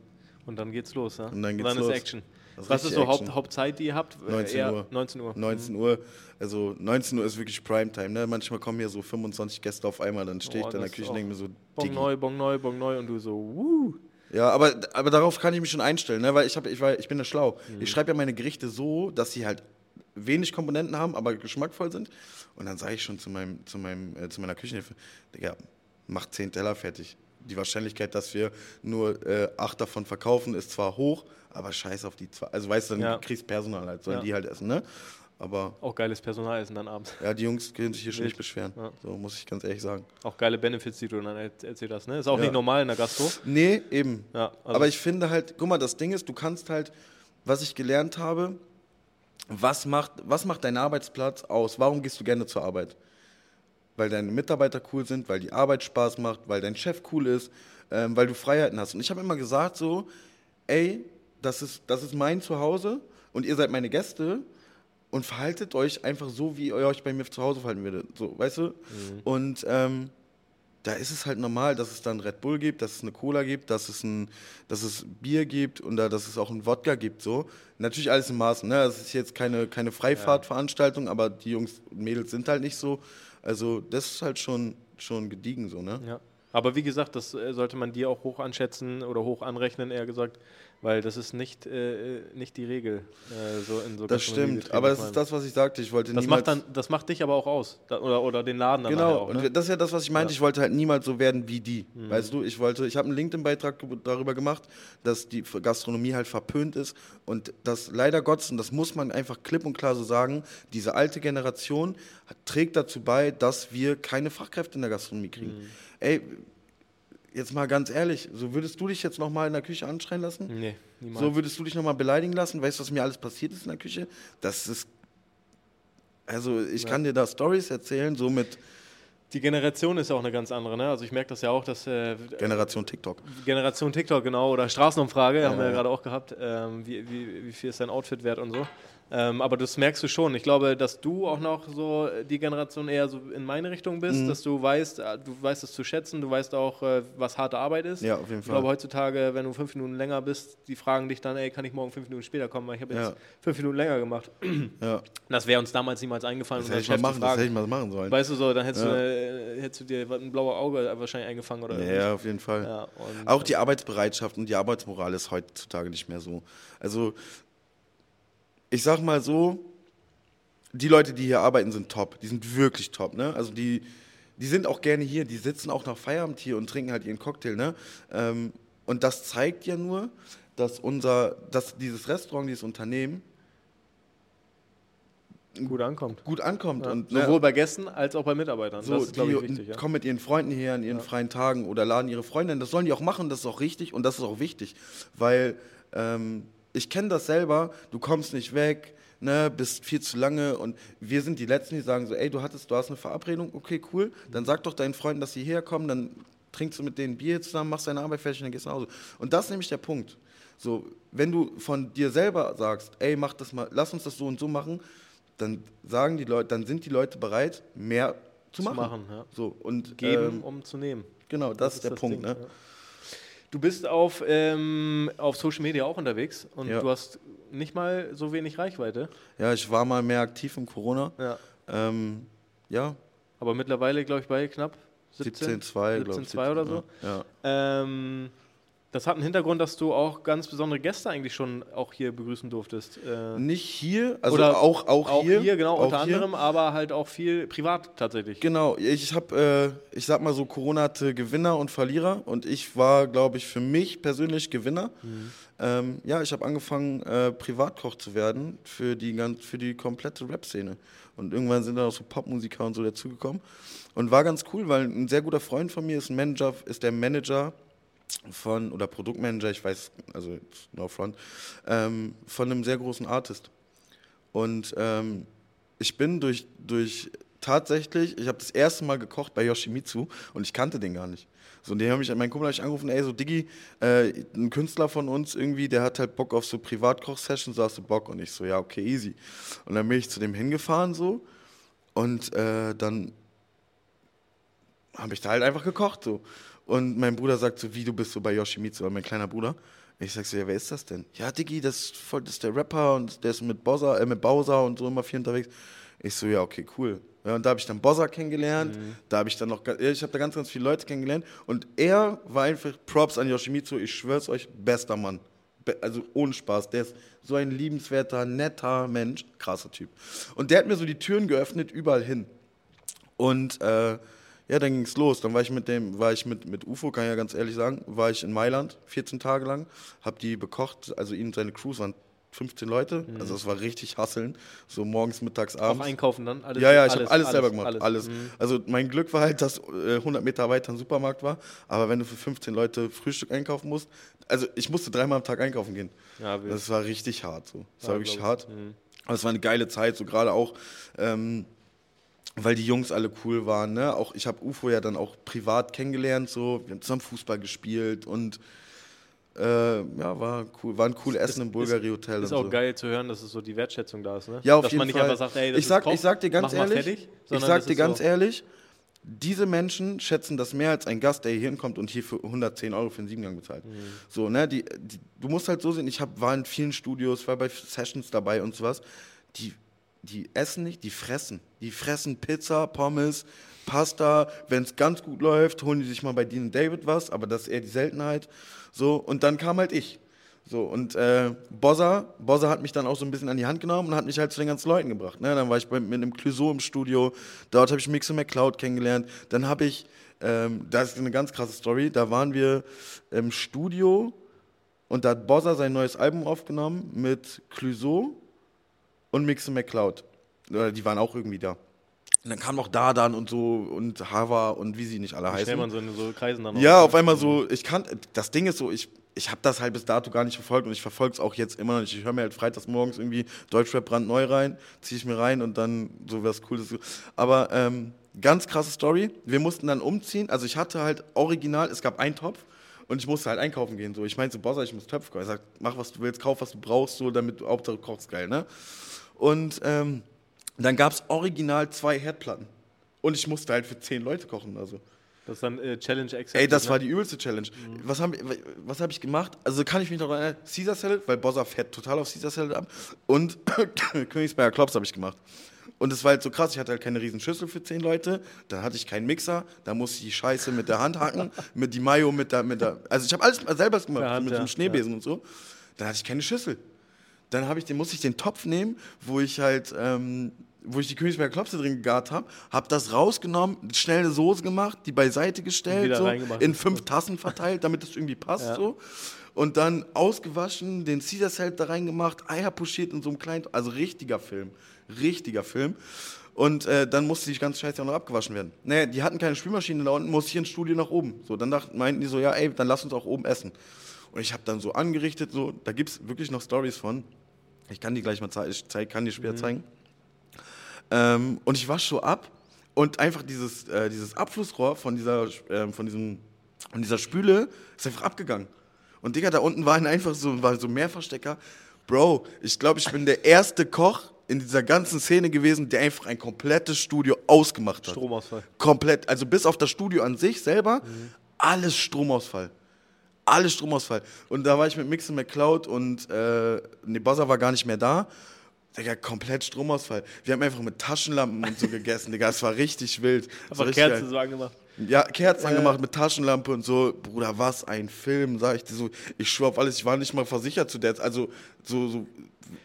Und dann geht's los, ja? Und dann geht's ist los. Action. Das ist Was ist so Haupt. Hauptzeit, die ihr habt? Äh, 19 eher Uhr. 19 Uhr. 19 Uhr, also 19 Uhr ist wirklich Primetime. Ne? Manchmal kommen hier so 25 Gäste auf einmal, dann stehe Oh, ich da in der ist Küche und denke mir so, Bong neu, Bong neu, Bong neu und du so, wuh. Ja, aber, aber darauf kann ich mich schon einstellen, ne? weil ich, hab, ich, war, ich bin ja schlau. Mhm. Ich schreibe ja meine Gerichte so, dass sie halt wenig Komponenten haben, aber geschmackvoll sind. Und dann sage ich schon zu, meinem, zu, meinem, äh, zu meiner Küchenhilfe, Digga, mach 10 Teller fertig. Die Wahrscheinlichkeit, dass wir nur äh, acht davon verkaufen, ist zwar hoch, aber scheiß auf die zwei. Also weißt du, dann Ja. kriegst Personal halt, sollen Ja. die halt essen, ne? Aber Auch geiles Personal essen dann abends. ja, die Jungs können sich hier schon nicht beschweren. Ja. So muss ich ganz ehrlich sagen. Auch geile Benefits, die du dann er- erzählt hast. Ne? Ist auch Ja. nicht normal in der Gastro. Nee, eben. Ja, also- Aber ich finde halt, guck mal, das Ding ist, du kannst halt, was ich gelernt habe, was macht, was macht dein Arbeitsplatz aus? Warum gehst du gerne zur Arbeit? Weil deine Mitarbeiter cool sind, weil die Arbeit Spaß macht, weil dein Chef cool ist, ähm, weil du Freiheiten hast. Und ich habe immer gesagt so, ey, das ist, das ist mein Zuhause und ihr seid meine Gäste und verhaltet euch einfach so, wie ihr euch bei mir zu Hause verhalten würdet. So, weißt du? Und ähm, da ist es halt normal, dass es dann Red Bull gibt, dass es eine Cola gibt, dass es, ein, dass es Bier gibt und da, dass es auch ein Wodka gibt. So. Natürlich alles in Maßen. Ne? Das ist jetzt keine, keine Freifahrtveranstaltung, aber die Jungs und Mädels sind halt nicht so. Also das ist halt schon, schon gediegen so. Ne? Ja. Aber wie gesagt, das äh, sollte man dir auch hoch anschätzen oder hoch anrechnen, eher gesagt, weil das ist nicht, äh, nicht die Regel. Äh, so in so Das stimmt, aber das ist das, was ich sagte. Ich wollte das niemals. macht, dann, das macht dich aber auch aus. Da, oder, oder den Laden dann Genau, auch. Ne? und das ist ja das, was ich meinte. Ja. Ich wollte halt niemals so werden wie die. Weißt du, ich wollte, ich habe einen LinkedIn-Beitrag darüber gemacht, dass die Gastronomie halt verpönt ist und das leider Gottes, und das muss man einfach klipp und klar so sagen, diese alte Generation hat- trägt dazu bei, dass wir keine Fachkräfte in der Gastronomie kriegen. Ey, jetzt mal ganz ehrlich, so würdest du dich jetzt nochmal in der Küche anschreien lassen? Nee, niemals. So würdest du dich nochmal beleidigen lassen? Weißt du, was mir alles passiert ist in der Küche? Das ist. Also, ich kann dir da Stories erzählen, so mit die Generation ist ja auch eine ganz andere. Ne? Also ich merke das ja auch, dass äh, Generation TikTok. Generation TikTok, genau, oder Straßenumfrage, haben wir ja Ja. gerade auch gehabt, ähm, wie, wie, wie viel ist dein Outfit wert und so. Ähm, aber das merkst du schon. Ich glaube, dass du auch noch so die Generation eher so in meine Richtung Mhm. bist, dass du weißt, äh, du weißt es zu schätzen, du weißt auch, äh, was harte Arbeit ist. Ja, auf jeden Ich glaube, Fall. heutzutage, wenn du fünf Minuten länger bist, die fragen dich dann, ey, kann ich morgen fünf Minuten später kommen, weil ich habe jetzt Ja. fünf Minuten länger gemacht. Ja. Das wäre uns damals niemals eingefallen. Das hätte ich mal machen, das hätte ich mal machen sollen. Weißt du so, dann hättest, Ja. du, äh, hättest du dir was- ein blaues Auge wahrscheinlich eingefangen oder Ja, auf jeden Fall. Ja, Auch die Arbeitsbereitschaft und die Arbeitsmoral ist heutzutage nicht mehr so. Also, ich sag mal so, die Leute, die hier arbeiten, sind top. Die sind wirklich top, ne? Also die, die sind auch gerne hier, die sitzen auch nach Feierabend hier und trinken halt ihren Cocktail, ne? Ähm, und das zeigt ja nur, dass unser, dass dieses Restaurant, dieses Unternehmen gut ankommt. gut ankommt. Ja, und, ne, sowohl bei Gästen als auch bei Mitarbeitern. So, das ist, die ich, wichtig. Ja. kommen mit ihren Freunden hier an ihren freien Tagen oder laden ihre Freundinnen. Das sollen die auch machen, das ist auch richtig und das ist auch wichtig. Weil ähm, ich kenne das selber, du kommst nicht weg, ne, bist viel zu lange und wir sind die Letzten, die sagen so, ey, du hattest, du hast eine Verabredung, okay, cool, dann sag doch deinen Freunden, dass sie hierher kommen, dann trinkst du mit denen Bier zusammen, machst deine Arbeit fertig und dann gehst du nach Hause. Und das ist nämlich der Punkt. So, wenn du von dir selber sagst, ey, mach das mal, lass uns das so und so machen, dann sagen die Leute, dann sind die Leute bereit, mehr zu Zu machen. machen, ja. So, und Geben, ähm, um zu nehmen. genau, das, ist der das Punkt. Ding, ne? ja. Du bist auf, ähm, auf Social Media auch unterwegs und Ja. du hast nicht mal so wenig Reichweite. Ja, ich war mal mehr aktiv im Corona. Ja. Ähm, ja, Aber mittlerweile, glaube ich, bei knapp 17, 17,2, glaube ich. 17,2 oder so. Ja. Ähm, das hat einen Hintergrund, dass du auch ganz besondere Gäste eigentlich schon auch hier begrüßen durftest. Äh, Nicht hier, also Oder auch, auch, hier. genau, auch unter hier. anderem, aber halt auch viel privat tatsächlich. Genau, ich habe, äh, ich sag mal so, Corona hatte Gewinner und Verlierer und ich war, glaube ich, für mich persönlich Gewinner. Mhm. Ähm, ja, ich habe angefangen, äh, Privatkoch zu werden für die, ganz, für die komplette Rap-Szene. Und irgendwann sind dann auch so Popmusiker und so dazugekommen. Und war ganz cool, weil ein sehr guter Freund von mir ist ein Manager, ist der Manager von, oder Produktmanager, ich weiß, also no front, ähm, von einem sehr großen Artist. Und ähm, ich bin durch, durch tatsächlich, ich habe das erste Mal gekocht bei Yoshimitsu und ich kannte den gar nicht. So, und den habe ich, mein Kumpel hat mich angerufen, ey, so Diggi, äh, ein Künstler von uns irgendwie, der hat halt Bock auf so Privatkoch-Sessions, so hast du Bock? Und ich so, ja, okay, easy. Und dann bin ich zu dem hingefahren so und äh, dann habe ich da halt einfach gekocht so. Und mein Bruder sagt so, wie du bist so bei Yoshimitsu, mein kleiner Bruder. Ich sag so, ja, wer ist das denn? Ja, Diggi, das ist, voll, das ist der Rapper und der ist mit, Bowser, äh, mit Bowser und so immer viel unterwegs. Ich so, ja, okay, cool. Ja, und da habe ich dann Bowser kennengelernt, da habe ich dann noch, ich habe da ganz, ganz viele Leute kennengelernt und er war einfach Props an Yoshimitsu, ich schwör's euch, bester Mann. Be also ohne Spaß, der ist so ein liebenswerter, netter Mensch, krasser Typ. Und der hat mir so die Türen geöffnet, überall hin. Und äh, ja, dann ging's los. Dann war ich mit dem, war ich mit, mit UFO, kann ich ja ganz ehrlich sagen, war ich in Mailand 14 Tage lang, hab die bekocht, also ihn und seine Crews waren 15 Leute, also es war richtig hasseln, so morgens, mittags, Auch abends. einkaufen dann? Alles, Ja, ja, ich habe alles, selber gemacht, alles. alles. Mhm. Also mein Glück war halt, dass äh, 100 Meter weiter ein Supermarkt war, aber wenn du für 15 Leute Frühstück einkaufen musst, also ich musste dreimal am Tag einkaufen gehen. Ja, das war richtig hart, so. Das war Ja, wirklich glaub hart. Mhm. Aber es war eine geile Zeit, so gerade auch, ähm, weil die Jungs alle cool waren. Ne? Auch ich habe UFO ja dann auch privat kennengelernt, so wir haben zusammen Fußball gespielt und äh, ja, war cool, war ein cool Essen im Bulgari Hotel Ist auch so. geil zu hören, dass es so die Wertschätzung da ist, ne? Ja, auf dass jeden man nicht Fall. einfach sagt, ey, das ich sag, ist Koch, ich sag dir ganz ehrlich, fertig, ich sag dir ist ganz so, ehrlich, diese Menschen schätzen das mehr als ein Gast, der hier hinkommt und hier für 110 Euro für einen Siebengang bezahlt. Mhm. So, ne, die, die, du musst halt so sehen, ich hab, war in vielen Studios, war bei Sessions dabei und sowas. Die, die essen nicht, die fressen. Die fressen Pizza, Pommes, Pasta. Wenn es ganz gut läuft, holen die sich mal bei Dean und David was, aber das ist eher die Seltenheit. So, und dann kam halt ich. So, und äh, Bossa, Bossa hat mich dann auch so ein bisschen an die Hand genommen und hat mich halt zu den ganzen Leuten gebracht. Ne? Dann war ich bei, mit einem Clouseau im Studio, dort habe ich Mixer McCloud kennengelernt. Dann habe ich, ähm, das ist eine ganz krasse Story, da waren wir im Studio und da hat Bossa sein neues Album aufgenommen mit Clouseau und Mixer McCloud. Die waren auch irgendwie da. Und dann kam noch Dardan und so und Hava und wie sie nicht alle heißen. Schnell man so in so Kreisen dann Ja, auf einmal so, ich kann, das Ding ist so, ich, ich habe das halt bis dato gar nicht verfolgt und ich verfolge es auch jetzt immer noch nicht. Ich höre mir halt freitags morgens irgendwie Deutschrap brandneu rein, ziehe ich mir rein und dann so was Cooles. Aber ähm, ganz krasse Story. Wir mussten dann umziehen. Also ich hatte halt original, es gab einen Topf und ich musste halt einkaufen gehen. So. Ich meinte so, Bossa, ich muss Töpfe kaufen. Er sagt, mach was du willst, kauf was du brauchst, so, damit du Hauptsache du kochst geil, ne? Und ähm, dann gab es original zwei Herdplatten. Und ich musste halt für zehn Leute kochen. Also. Das ist dann äh, Challenge Accepted. Ey, das ne? war die übelste Challenge. Was habe was hab ich gemacht? Also kann ich mich noch erinnern, Caesar Salad, weil Bossa fährt total auf Caesar Salad ab. Und Königsberger Klops habe ich gemacht. Und es war halt so krass, ich hatte halt keine riesen Schüssel für zehn Leute, dann hatte ich keinen Mixer, da musste ich die Scheiße mit der Hand hacken, mit die Mayo mit der, mit der, also ich habe alles selber gemacht, Hand, mit ja, dem Schneebesen und so. Dann hatte ich keine Schüssel. Dann habe ich den, musste ich den Topf nehmen, wo ich halt, ähm, wo ich die Königsberger Klopse drin gegart habe, habe das rausgenommen, schnell eine Soße gemacht, die beiseite gestellt, so, in fünf Tassen verteilt, damit es irgendwie passt Ja. so. Und dann ausgewaschen, den Caesar Salad da reingemacht, Eier pochiert in so einem kleinen, also richtiger Film, richtiger Film. Und äh, dann musste die ganze Scheiße auch noch abgewaschen werden. Naja, die hatten keine Spülmaschine da unten, musste ich ins Studio nach oben. So, dann dachten, meinten die so, ja, ey, dann lass uns auch oben essen. Und ich habe dann so angerichtet, so, da gibt es wirklich noch Stories von. Ich kann die gleich mal zeigen, ich zeig, kann die später zeigen. Ähm, und ich wasche so ab und einfach dieses, äh, dieses Abflussrohr von dieser, ähm, von, diesem, von dieser Spüle ist einfach abgegangen. Und Digga, da unten waren einfach so, war so Mehrverstecker. Bro, ich glaube, ich bin der erste Koch in dieser ganzen Szene gewesen, der einfach ein komplettes Studio ausgemacht hat. Stromausfall. Komplett. Also bis auf das Studio an sich selber, alles Stromausfall. Alles Stromausfall. Und da war ich mit Mixen McCloud und äh, Buzzer war gar nicht mehr da. Digga, komplett Stromausfall. Wir haben einfach mit Taschenlampen und so gegessen, Digga. Es war richtig wild. Aber Kerzen so angemacht. Ja, Kerzen angemacht mit Taschenlampe und so. Bruder, was ein Film, sag ich dir so. Ich schwör auf alles, ich war nicht mal versichert zu der Zeit. Also, so, so.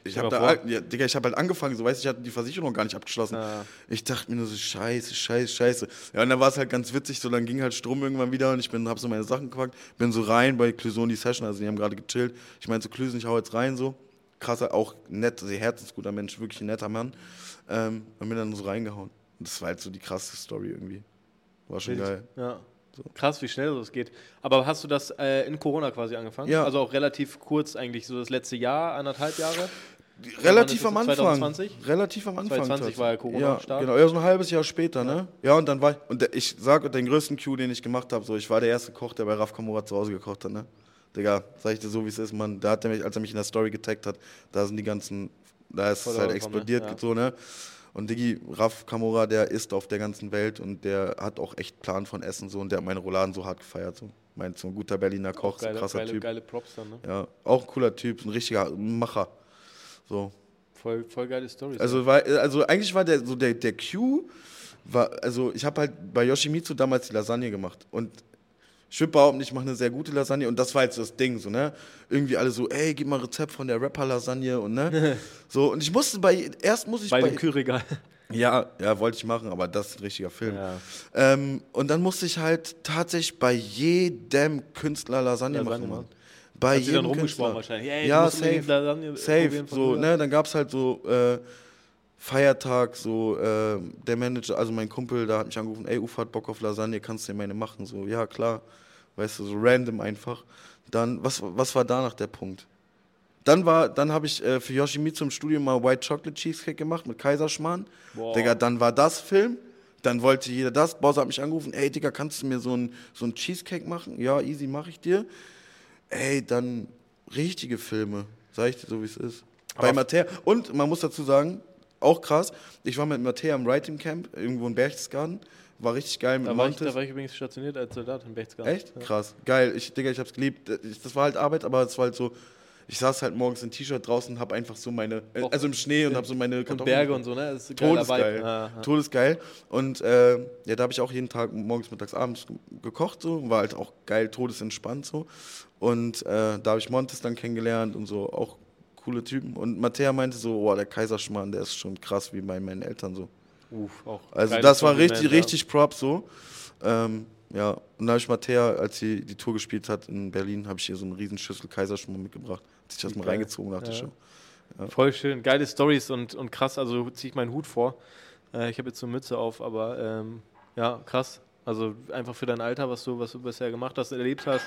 Ich hab mal da, ja, Digga, ich habe halt angefangen, so weißt ich hatte die Versicherung gar nicht abgeschlossen. Ah. Ich dachte mir nur so, scheiße, scheiße, scheiße. Ja, und dann war es halt ganz witzig, so dann ging halt Strom irgendwann wieder und ich bin, hab so meine Sachen gepackt, bin so rein bei in die Session, also die haben gerade gechillt. Ich meinte so, Clouseau, ich hau jetzt rein, so. Krasser, auch nett, sehr herzensguter Mensch, wirklich ein netter Mann. Ähm, und bin dann so reingehauen. Und das war halt so die krasse Story irgendwie. War schon Wild. geil. Ja. Krass, wie schnell das geht. Aber hast du das äh, in Corona quasi angefangen? Ja. Also auch relativ kurz eigentlich, so das letzte Jahr, anderthalb Jahre? Relativ am Anfang. 2020? Relativ am Anfang. 2020 war ja Corona ja, am Start. Genau, ja, so ein halbes Jahr später, ne? Ja, und dann war ich, und ich sage den größten Cue, den ich gemacht habe, so, ich war der erste Koch, der bei Raf Kamora zu Hause gekocht hat, ne? Digga, sag ich dir so, wie es ist, Mann. Da hat er mich, als er mich in der Story getaggt hat, da sind die ganzen, da ist es halt explodiert, ne? Ja. so, ne? Und Diggi, Raf Kamora, der isst auf der ganzen Welt und der hat auch echt Plan von Essen, so, und der hat meine Rouladen so hart gefeiert, so. Meint so ein guter Berliner Koch, so ein Geile, krasser geile, Typ. geile Props dann, ne? Ja, auch ein cooler Typ, ein richtiger Macher. So. Voll, voll geile Story. Also, war, also eigentlich war der so der, der Cue, war, also ich habe halt bei Yoshimitsu damals die Lasagne gemacht und ich würde behaupten, ich mache eine sehr gute Lasagne und das war jetzt das Ding, so, ne? Irgendwie alle so, ey, gib mal Rezept von der Rapper-Lasagne und ne? so, und ich musste bei, erst muss ich bei bei, dem Kühlregal. ja, ja, wollte ich machen, aber das ist ein richtiger Film. Ja. Ähm, und dann musste ich halt tatsächlich bei jedem Künstler Lasagne, Lasagne machen, Mann. Bei Hat jedem dann rumgesprochen Künstler. wahrscheinlich. Ey, du ja, safe. Lasagne safe. So, ne, dann gab es halt so äh, Feiertag, so äh, der Manager, also mein Kumpel, da hat mich angerufen, ey, Ufa hat Bock auf Lasagne, kannst du dir meine machen? So, ja, klar. Weißt du, so random einfach. Dann, was, was war danach der Punkt? Dann war, dann habe ich äh, für Yoshimitsu im Studio mal White Chocolate Cheesecake gemacht mit Kaiserschmarrn. Boah. Digga, dann war das Film. Dann wollte jeder das. Bowser hat mich angerufen. Ey, Digga, kannst du mir so ein, so ein Cheesecake machen? Ja, easy, mache ich dir. Ey, dann richtige Filme. Sag ich dir so, wie es ist. Bei Mattea. Und man muss dazu sagen, auch krass, ich war mit Mattea im Writing Camp, irgendwo in Berchtesgaden. War richtig geil mit Da war, ich, Montes. da war ich übrigens stationiert als Soldat in Berchtesgaden. Echt? Ja. Krass. Geil. Ich, Digga, ich hab's geliebt. Ich- Das war halt Arbeit, aber es war halt so. ich saß halt morgens in T-Shirt draußen und habe einfach so meine, äh, also im Schnee und habe so meine Und Berge und so, ne? Das ist Todesgeil. Todesgeil. Und äh, ja, da habe ich auch jeden Tag morgens, mittags, abends ge- gekocht so. War halt auch geil, todesentspannt so. Und äh, da habe ich Montes dann kennengelernt und so, auch coole Typen. Und Mattea meinte so, oh, der Kaiserschmarrn, der ist schon krass wie bei meinen Eltern so. Uff, auch Also das war richtig, ja. richtig Props so. Ähm, ja, und da habe ich Mattea, als sie die Tour gespielt hat in Berlin, habe ich ihr so eine riesen Schüssel Kaiserschmarrn mitgebracht. Hat sich das Wie mal geil. reingezogen nach der Ja. Show. Voll schön. Geile Stories und, und krass. Also ziehe ich meinen Hut vor. Äh, ich habe jetzt so eine Mütze auf, aber ähm, ja, krass. Also einfach für dein Alter, was du, was du bisher gemacht hast, erlebt hast,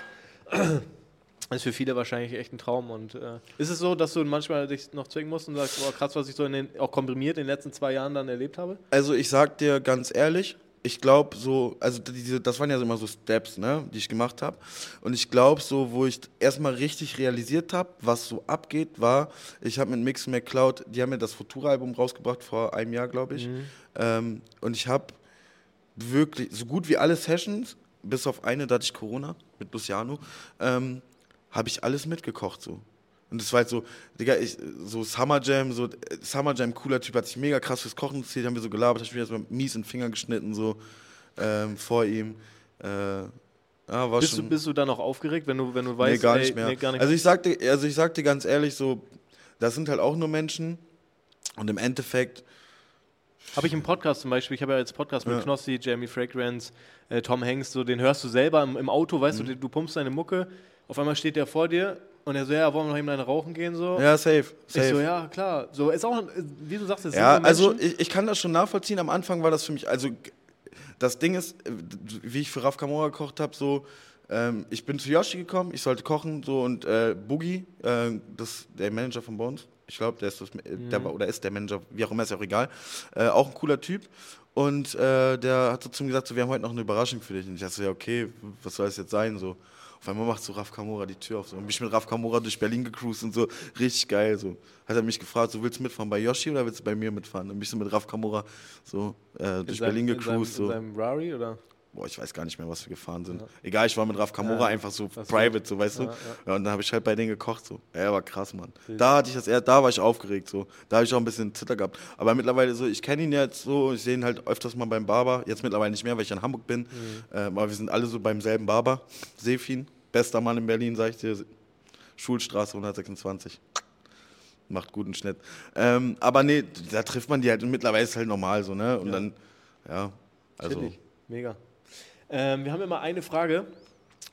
ist für viele wahrscheinlich echt ein Traum. Und äh, ist es so, dass du manchmal dich noch zwingen musst und sagst, boah, krass, was ich so in den, auch komprimiert in den letzten zwei Jahren dann erlebt habe? Also ich sag dir ganz ehrlich, ich glaube so, also diese, das waren ja immer so Steps, ne, die ich gemacht habe. Und ich glaube so, wo ich erstmal richtig realisiert habe, was so abgeht, war, ich habe mit Mix McCloud, die haben ja das Futura-Album rausgebracht vor einem Jahr, glaube ich. Ähm, und ich habe wirklich so gut wie alle Sessions, bis auf eine, da hatte ich Corona mit Luciano, ähm, habe ich alles mitgekocht so. Und das war halt so, Digga, ich, so Summer Jam, so Summer Jam, cooler Typ, hat sich mega krass fürs Kochen erzählt, haben wir so gelabert, ich mir erstmal mies in den Finger geschnitten, so ähm, vor ihm. Äh, ja, Bist du, schon. bist du dann auch aufgeregt, wenn du, wenn du weißt, nee, gar ey, nicht mehr. nee, gar nicht Also ich sagte, also ich sagte ganz ehrlich, so, das sind halt auch nur Menschen. Und im Endeffekt, Habe ich im Podcast zum Beispiel, ich habe ja jetzt Podcast mit Ja. Knossi, Jamie Fragrance, äh, Tom Hanks, so den hörst du selber im, im Auto, weißt Mhm. du, du pumpst deine Mucke, auf einmal steht der vor dir und er so, ja, wollen wir noch eben eine rauchen gehen, so. ja, safe. safe. Ich so, ja, klar. So, ist auch, wie du sagst, es Ja, also ich, ich kann das schon nachvollziehen. Am Anfang war das für mich, also das Ding ist, äh, wie ich für Raf Kamora gekocht habe, so, ähm, ich bin zu Yoshi gekommen, ich sollte kochen, so, und äh, Boogie, äh, das, der Manager von Bones, ich glaube, der ist das, äh, der war, oder ist der Manager, wie auch immer, ist ja auch egal, äh, auch ein cooler Typ. Und äh, der hat so zu mir gesagt, so, wir haben heute noch eine Überraschung für dich. Und ich dachte so, ja, okay, was soll das jetzt sein? So. Auf einmal macht so Raf Kamora die Tür auf. So. Und bin ich mit Raf Kamora durch Berlin gecruised und so. Richtig geil. So. Hat er mich gefragt, so, willst du mitfahren bei Yoshi oder willst du bei mir mitfahren? Dann bin ich so mit Raf Kamora so äh, durch seinem- Berlin in seinem- gecruised. In So. seinem Rari oder? Boah, ich weiß gar nicht mehr, was wir gefahren sind. Egal, ich war mit Raf Kamora Ja, einfach so private, so, weißt Ja, du? ja. Ja, und dann habe ich halt bei denen gekocht, so. Ja, war krass, Mann. Da hatte ich das eher, da war ich aufgeregt, so. Da habe ich auch ein bisschen Zitter gehabt. Aber mittlerweile so, ich kenne ihn jetzt so, ich sehe ihn halt öfters mal beim Barber. Jetzt mittlerweile nicht mehr, weil ich in Hamburg bin. Mhm. Ähm, aber wir sind alle so beim selben Barber. Sefin, bester Mann in Berlin, sag ich dir. Schulstraße 126. Macht guten Schnitt. Ähm, aber nee, da trifft man die halt und mittlerweile ist es halt normal so, ne? Und Ja. dann, ja, also. Chillig. Mega. Ähm, wir haben immer eine Frage,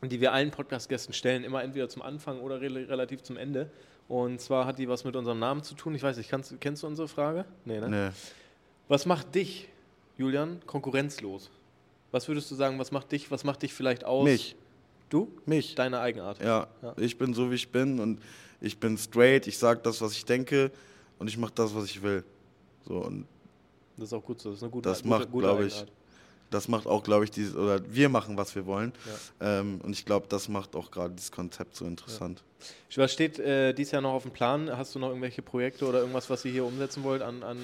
die wir allen Podcast-Gästen stellen, immer entweder zum Anfang oder re relativ zum Ende. Und zwar hat die was mit unserem Namen zu tun. Ich weiß nicht, kannst, kennst du unsere Frage? Nee, ne? Nee. Was macht dich, Julian, konkurrenzlos? Was würdest du sagen, was macht dich, was macht dich vielleicht aus? Mich. Du? Mich. Deine Eigenart. Ja, Ja. ich bin so, wie ich bin und ich bin straight, ich sage das, was ich denke und ich mache das, was ich will. So, und Das ist auch gut so. Das ist eine gute Das macht, gute glaub ich. Das macht auch, glaube ich, dieses, oder wir machen, was wir wollen. Ähm, und ich glaube, das macht auch gerade dieses Konzept so interessant. Was steht äh, dieses Jahr noch auf dem Plan? Hast du noch irgendwelche Projekte oder irgendwas, was ihr hier umsetzen wollt an, an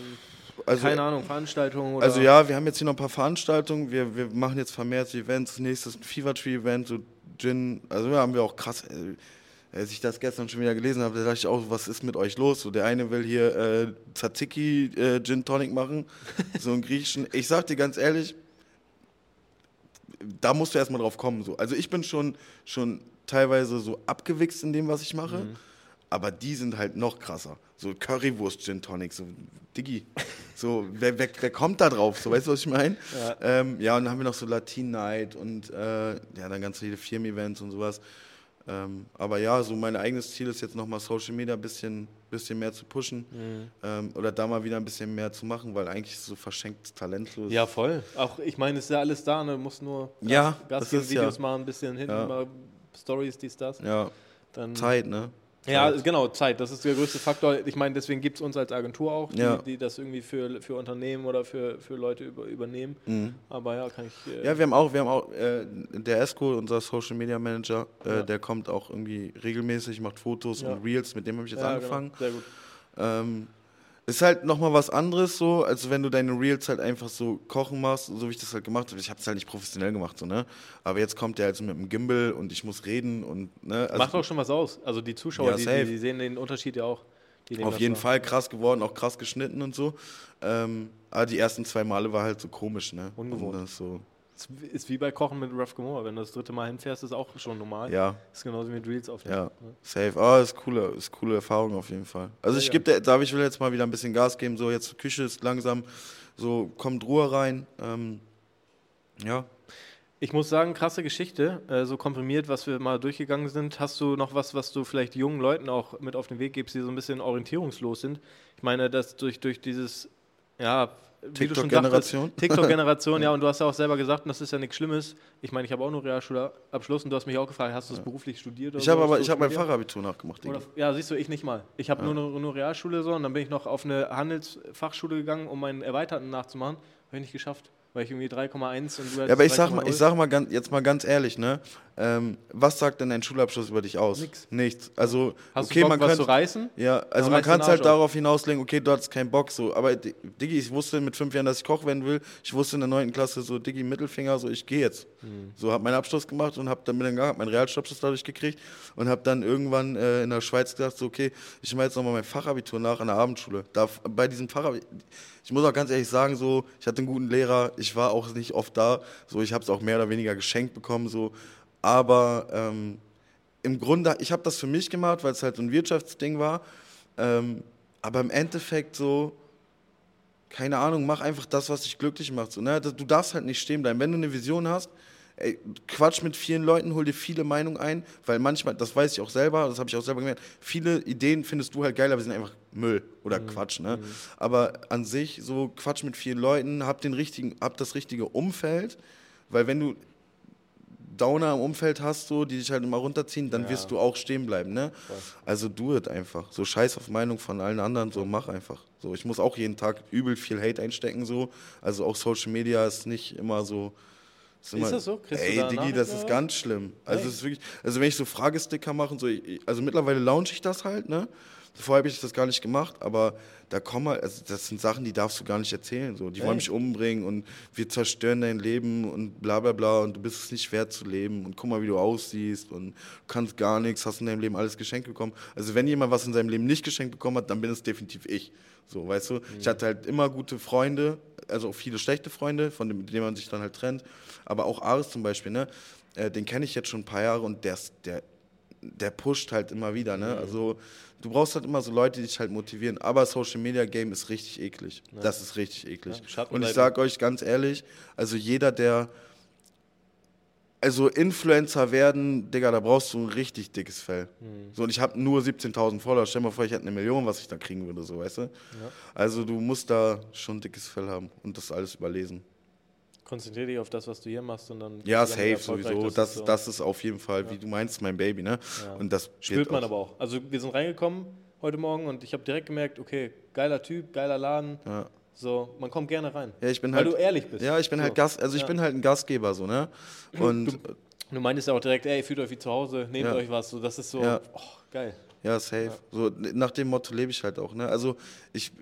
Also, keine Ahnung, Veranstaltungen oder? also ja, wir haben jetzt hier noch ein paar Veranstaltungen, wir, wir machen jetzt vermehrt Events, nächstes ein Fever Tree Event, so Gin, also ja, haben wir auch krass, äh, als ich das gestern schon wieder gelesen habe, da dachte ich auch, was ist mit euch los? So, der eine will hier äh, Tzatziki äh, Gin Tonic machen, so einen griechischen. Ich sag dir ganz ehrlich, da musst du erstmal drauf kommen. So. Also ich bin schon, schon teilweise so abgewichst in dem, was ich mache, aber die sind halt noch krasser. So Currywurst Gin Tonic, so Diggi. So, wer, wer, wer kommt da drauf? So, weißt du, was ich meine? Ja. Ähm, ja, und dann haben wir noch so Latin Night und äh, ja, dann ganz viele Firmen-Events und sowas. Ähm, aber ja, so mein eigenes Ziel ist jetzt nochmal Social Media ein bisschen, bisschen mehr zu pushen ähm, oder da mal wieder ein bisschen mehr zu machen, weil eigentlich so verschenktes Talent. So Ja, voll. Auch ich meine, es ist ja alles da, ne? Du musst nur Gas, Ja, Gas das geben, ist Videos ja- machen, ein bisschen hinten Ja. mal Stories, dies, das. ja, Dann, Zeit, ne? Ja, Zeit. genau, Zeit. Das ist der größte Faktor. Ich meine, deswegen gibt es uns als Agentur auch, die, Ja. die das irgendwie für, für Unternehmen oder für, für Leute über, übernehmen. Aber ja, kann ich. Äh, Mhm. Ja, wir haben auch, wir haben auch, äh, der Esco, unser Social Media Manager, äh, Ja. der kommt auch irgendwie regelmäßig, macht Fotos Ja. und Reels, mit dem habe ich jetzt ja, angefangen. Genau, sehr gut. Ähm, Ist halt nochmal was anderes so, als wenn du deine Reels halt einfach so kochen machst, so wie ich das halt gemacht habe. Ich habe es halt nicht professionell gemacht, so, ne? Aber jetzt kommt der halt so mit dem Gimbal und ich muss reden und, ne? Also Macht auch schon was aus. Also die Zuschauer, Ja, die, die, die sehen den Unterschied ja auch. Auf jeden wahr. Fall krass geworden, auch krass geschnitten und so. Ähm, aber die ersten zwei Male war halt so komisch, ne? Ungewohnt. Und das so, Ist wie bei Kochen mit Rough Gamora. Wenn du das dritte Mal hinfährst, ist auch schon normal. ja, Ist genauso wie mit Reels aufnehmen. ja, safe. Ah, ist coole, ist coole Erfahrung auf jeden Fall. Also Ja, ich ja. gebe darf ich will jetzt mal wieder ein bisschen Gas geben, so jetzt Küche ist langsam, so kommt Ruhe rein. Ähm, ja, Ich muss sagen, krasse Geschichte, äh, so komprimiert, was wir mal durchgegangen sind. Hast du noch was, was du vielleicht jungen Leuten auch mit auf den Weg gibst, die so ein bisschen orientierungslos sind? Ich meine, dass durch, durch dieses, ja, TikTok-Generation? TikTok-Generation, ja, und du hast ja auch selber gesagt, und das ist ja nichts Schlimmes. Ich meine, ich habe auch nur Realschulabschluss und du hast mich auch gefragt, hast du es beruflich studiert? Oder ich habe so, aber, ich habe mein? Fachabitur nachgemacht. Oder, ja, siehst du, ich nicht mal. Ich habe nur, nur, nur Realschule so und dann bin ich noch auf eine Handelsfachschule gegangen, um meinen Erweiterten nachzumachen. Habe ich nicht geschafft, weil ich irgendwie 3,1 und du Ja, aber ich sag mal, 3,0. ich sag mal ganz, jetzt mal ganz ehrlich, ne? Ähm, was sagt denn dein Schulabschluss über dich aus? Nix. Nichts. Also, Hast okay, du Bock, man zu reißen? Ja, also Dann man kann es halt auf. darauf hinauslegen, okay, du hattest keinen Bock, so. Aber Di- Diggi, ich wusste mit fünf Jahren, dass ich Koch werden will. Ich wusste in der neunten Klasse so, Diggi, Mittelfinger, so, ich gehe jetzt. Hm. So, hab meinen Abschluss gemacht und hab dann mit hab meinen Realschulabschluss dadurch gekriegt und hab dann irgendwann äh, in der Schweiz gesagt, so, okay, ich mache jetzt nochmal mein Fachabitur nach an der Abendschule. Da, bei diesem Fachabitur, ich muss auch ganz ehrlich sagen, so, ich hatte einen guten Lehrer, ich war auch nicht oft da, so, ich habe es auch mehr oder weniger geschenkt bekommen, so. Aber ähm, im Grunde, ich habe das für mich gemacht, weil es halt so ein Wirtschaftsding war. Ähm, aber im Endeffekt so, keine Ahnung, mach einfach das, was dich glücklich macht. So, ne? Du darfst halt nicht stehen bleiben. Wenn du eine Vision hast, ey, quatsch mit vielen Leuten, hol dir viele Meinungen ein, weil manchmal, das weiß ich auch selber, das habe ich auch selber gemerkt, viele Ideen findest du halt geil, aber sie sind einfach Müll oder Quatsch. Ne? Aber an sich, so quatsch mit vielen Leuten, hab, den richtigen, hab das richtige Umfeld, weil wenn du Downer im Umfeld hast, so, die dich halt immer runterziehen, dann Ja. wirst du auch stehen bleiben, ne? Also do it einfach. So scheiß auf Meinung von allen anderen, so mach einfach. So, ich muss auch jeden Tag übel viel Hate einstecken, so. Also auch Social Media ist nicht immer so. Ist, immer, das so? Kriegst ey, da Digi, das ist ganz schlimm. Also, ist wirklich, also wenn ich so Fragesticker mache so, also mittlerweile launche ich das halt, ne? Vorher habe ich das gar nicht gemacht, aber da kommen halt, also das sind Sachen, die darfst du gar nicht erzählen. So. Die wollen mich umbringen und wir zerstören dein Leben und bla bla bla und du bist es nicht wert zu leben und guck mal, wie du aussiehst und du kannst gar nichts, hast in deinem Leben alles geschenkt bekommen. Also wenn jemand was in seinem Leben nicht geschenkt bekommen hat, dann bin es definitiv ich. So, weißt du? Ich hatte halt immer gute Freunde, also auch viele schlechte Freunde, von denen, denen man sich dann halt trennt. Aber auch Aris zum Beispiel, ne? Äh, den kenne ich jetzt schon ein paar Jahre und der, ist- der, der pusht halt immer wieder, ne? Also du brauchst halt immer so Leute, die dich halt motivieren. Aber Social Media Game ist richtig eklig. Das ist richtig eklig. Ja, und ich sag euch ganz ehrlich, also jeder, der also Influencer werden, Digga, da brauchst du ein richtig dickes Fell. Hm. So, und ich habe nur 17.000 Follower. Stell dir mal vor, ich hätte eine Million, was ich da kriegen würde, so, weißt du? Also du musst da schon ein dickes Fell haben und das alles überlesen. Konzentriere dich auf das, was du hier machst und dann. Ja, du safe sowieso. Das, so. das ist auf jeden Fall, wie du meinst, mein Baby, ne? Ja. Und das Spürt man auch- aber auch. Also wir sind reingekommen heute Morgen und ich habe direkt gemerkt, okay, geiler Typ, geiler Laden. Ja. So, man kommt gerne rein. Ja, ich bin Weil halt, du ehrlich bist. Ja, ich bin so. halt Gast, also ich Ja. bin halt ein Gastgeber, so, ne? Und Du meintest ja auch direkt, ey, fühlt euch wie zu Hause, nehmt Ja. euch was. So, das ist so, Ja. oh, geil. Ja, safe. So, nach dem Motto lebe ich halt auch. Ne? Also ich,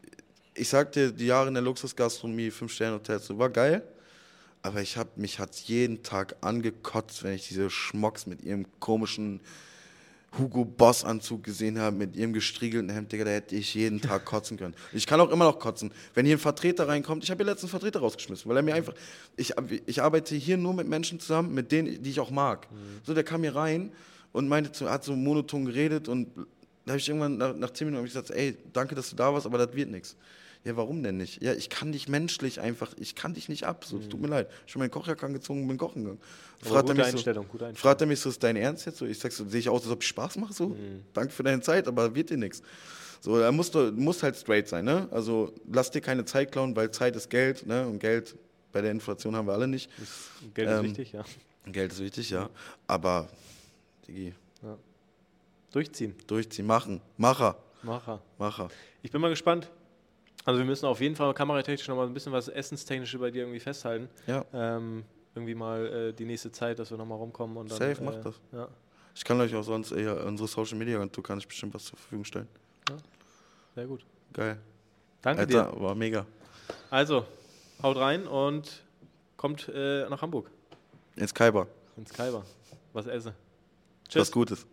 ich sag dir, die Jahre in der Luxusgastronomie, Fünf-Sterne-Hotels, so, war geil. Aber ich hab, mich hat jeden Tag angekotzt, wenn ich diese Schmocks mit ihrem komischen Hugo Boss Anzug gesehen habe, mit ihrem gestriegelten Hemd, Digga, da hätte ich jeden Tag kotzen können. Ich kann auch immer noch kotzen. Wenn hier ein Vertreter reinkommt, ich habe hier letztens einen Vertreter rausgeschmissen, weil er mir einfach, ich, ich arbeite hier nur mit Menschen zusammen, mit denen, die ich auch mag. So, der kam hier rein und meinte, hat so monoton geredet und da habe ich irgendwann nach, nach zehn Minuten gesagt, ey, danke, dass du da warst, aber das wird nichts. Ja, warum denn nicht? Ja, ich kann dich menschlich einfach, ich kann dich nicht ab. So, es tut mir leid. Ich bin meinen Kochjacke angezogen und bin kochen gegangen. Fragt er gute mich so, Einstellung, gute Einstellung. Fragt er mich so, ist dein Ernst jetzt so? Ich sag so, sehe ich aus, als ob ich Spaß mache so? Mhm. Danke für deine Zeit, aber wird dir nichts. So, da musst du musst halt straight sein, ne? Also lass dir keine Zeit klauen, weil Zeit ist Geld, ne? Und Geld bei der Inflation haben wir alle nicht. Geld ist Ähm, wichtig, ja. Geld ist wichtig, ja. Aber, Digi, Durchziehen, durchziehen, machen. Macher, Macher. Macher. Ich bin mal gespannt. Also wir müssen auf jeden Fall kameratechnisch noch mal ein bisschen was Essenstechnische bei dir irgendwie festhalten. Ja, Ähm, irgendwie mal äh, die nächste Zeit, dass wir noch mal rumkommen und dann. Safe, äh, mach das. Ja, ich kann euch auch sonst, eher unsere Social Media Agentur kann ich bestimmt was zur Verfügung stellen. sehr gut. Geil. Danke Alter, dir. war mega. Also, haut rein und kommt äh, nach Hamburg Ins Kaiber. ins Kaiber. Was essen. Was Gutes.